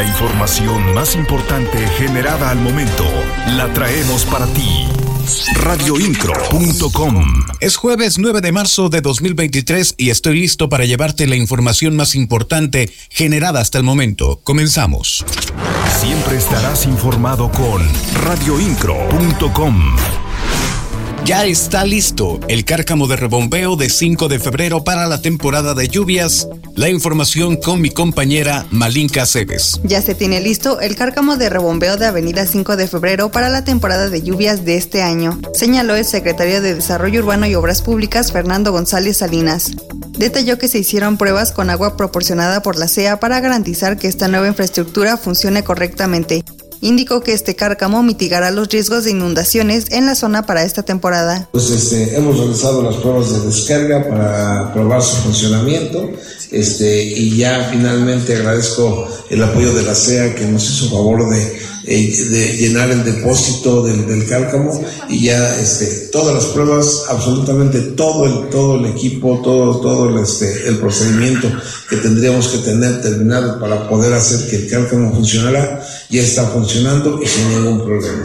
La información más importante generada al momento la traemos para ti. Radioincro.com Es jueves 9 de marzo de 2023 y estoy listo para llevarte la información más importante generada hasta el momento. Comenzamos. Siempre estarás informado con radioincro.com. Ya está listo el cárcamo de rebombeo de 5 de febrero para la temporada de lluvias. La información con mi compañera Malinka Cebes. Ya se tiene listo el cárcamo de rebombeo de Avenida 5 de febrero para la temporada de lluvias de este año, señaló el secretario de Desarrollo Urbano y Obras Públicas Fernando González Salinas. Detalló que se hicieron pruebas con agua proporcionada por la CEA para garantizar que esta nueva infraestructura funcione correctamente indicó que este cárcamo mitigará los riesgos de inundaciones en la zona para esta temporada. Pues este, hemos realizado las pruebas de descarga para probar su funcionamiento este, y ya finalmente agradezco el apoyo de la CEA que nos hizo favor de eh, de llenar el depósito del, del cálcamo y ya este, todas las pruebas, absolutamente todo el, todo el equipo, todo, todo el, este, el procedimiento que tendríamos que tener terminado para poder hacer que el cálcamo funcionara, ya está funcionando y sin ningún problema.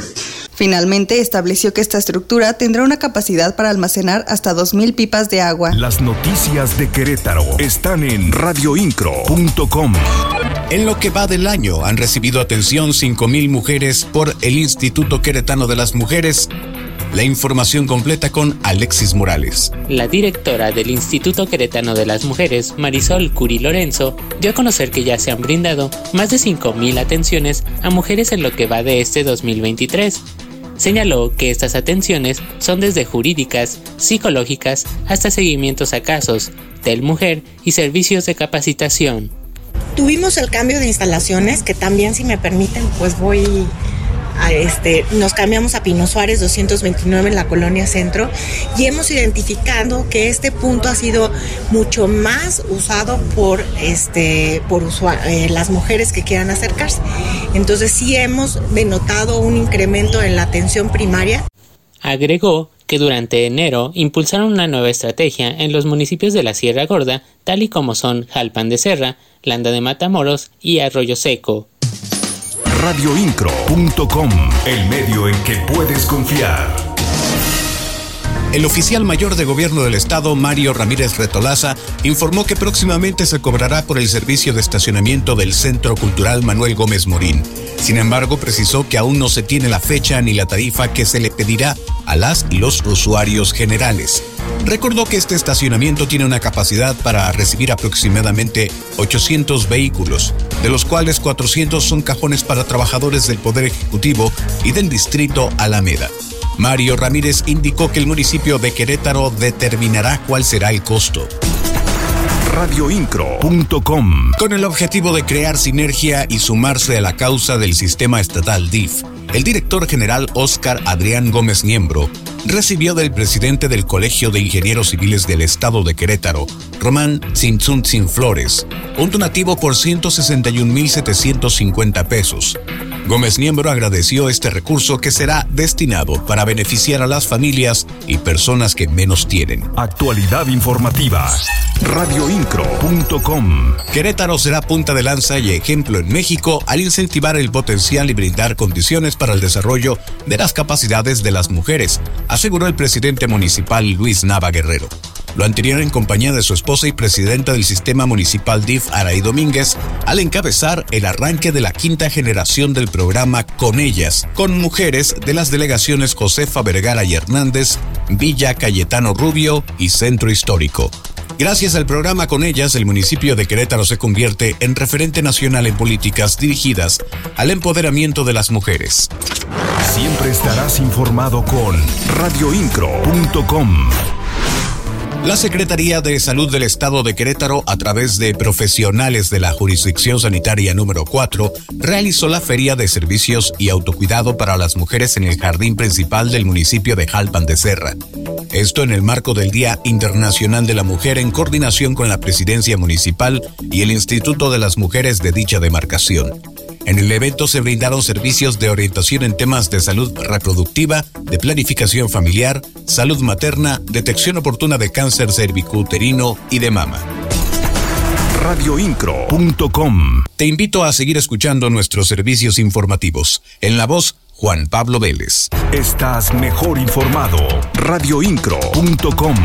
Finalmente estableció que esta estructura tendrá una capacidad para almacenar hasta 2.000 pipas de agua. Las noticias de Querétaro están en radioincro.com. En lo que va del año han recibido atención 5.000 mujeres por el Instituto Queretano de las Mujeres. La información completa con Alexis Morales. La directora del Instituto Queretano de las Mujeres, Marisol Curi Lorenzo, dio a conocer que ya se han brindado más de 5.000 atenciones a mujeres en lo que va de este 2023. Señaló que estas atenciones son desde jurídicas, psicológicas, hasta seguimientos a casos, del mujer y servicios de capacitación. Tuvimos el cambio de instalaciones, que también si me permiten, pues voy a este, nos cambiamos a Pino Suárez 229 en la colonia centro y hemos identificado que este punto ha sido mucho más usado por, este, eh, las mujeres que quieran acercarse. Entonces sí hemos denotado un incremento en la atención primaria. Agregó que durante enero impulsaron una nueva estrategia en los municipios de la Sierra Gorda, tal y como son Jalpan de Serra, Landa de Matamoros y Arroyo Seco. Radioincro.com, el medio en que puedes confiar. El oficial mayor de gobierno del estado, Mario Ramírez Retolaza, informó que próximamente se cobrará por el servicio de estacionamiento del Centro Cultural Manuel Gómez Morín. Sin embargo, precisó que aún no se tiene la fecha ni la tarifa que se le pedirá a las y los usuarios generales. Recordó que este estacionamiento tiene una capacidad para recibir aproximadamente 800 vehículos, de los cuales 400 son cajones para trabajadores del Poder Ejecutivo y del Distrito Alameda. Mario Ramírez indicó que el municipio de Querétaro determinará cuál será el costo. Radioincro.com Con el objetivo de crear sinergia y sumarse a la causa del sistema estatal DIF, el director general Óscar Adrián Gómez Niembro recibió del presidente del Colegio de Ingenieros Civiles del Estado de Querétaro, Román Sin Flores, un donativo por 161.750 pesos. Gómez Niembro agradeció este recurso que será destinado para beneficiar a las familias y personas que menos tienen. Actualidad informativa. Radioincro.com Querétaro será punta de lanza y ejemplo en México al incentivar el potencial y brindar condiciones para el desarrollo de las capacidades de las mujeres, aseguró el presidente municipal Luis Nava Guerrero. Lo anterior en compañía de su esposa y presidenta del sistema municipal DIF, Araí Domínguez, al encabezar el arranque de la quinta generación del programa Con Ellas, con mujeres de las delegaciones Josefa Vergara y Hernández, Villa Cayetano Rubio y Centro Histórico. Gracias al programa Con ellas, el municipio de Querétaro se convierte en referente nacional en políticas dirigidas al empoderamiento de las mujeres. Siempre estarás informado con radioincro.com. La Secretaría de Salud del Estado de Querétaro, a través de profesionales de la Jurisdicción Sanitaria número 4, realizó la Feria de Servicios y Autocuidado para las Mujeres en el jardín principal del municipio de Jalpan de Serra. Esto en el marco del Día Internacional de la Mujer en coordinación con la Presidencia Municipal y el Instituto de las Mujeres de dicha demarcación. En el evento se brindaron servicios de orientación en temas de salud reproductiva, de planificación familiar, salud materna, detección oportuna de cáncer cervicuterino y de mama. radioincro.com. Te invito a seguir escuchando nuestros servicios informativos. En la voz, Juan Pablo Vélez. Estás mejor informado. radioincro.com.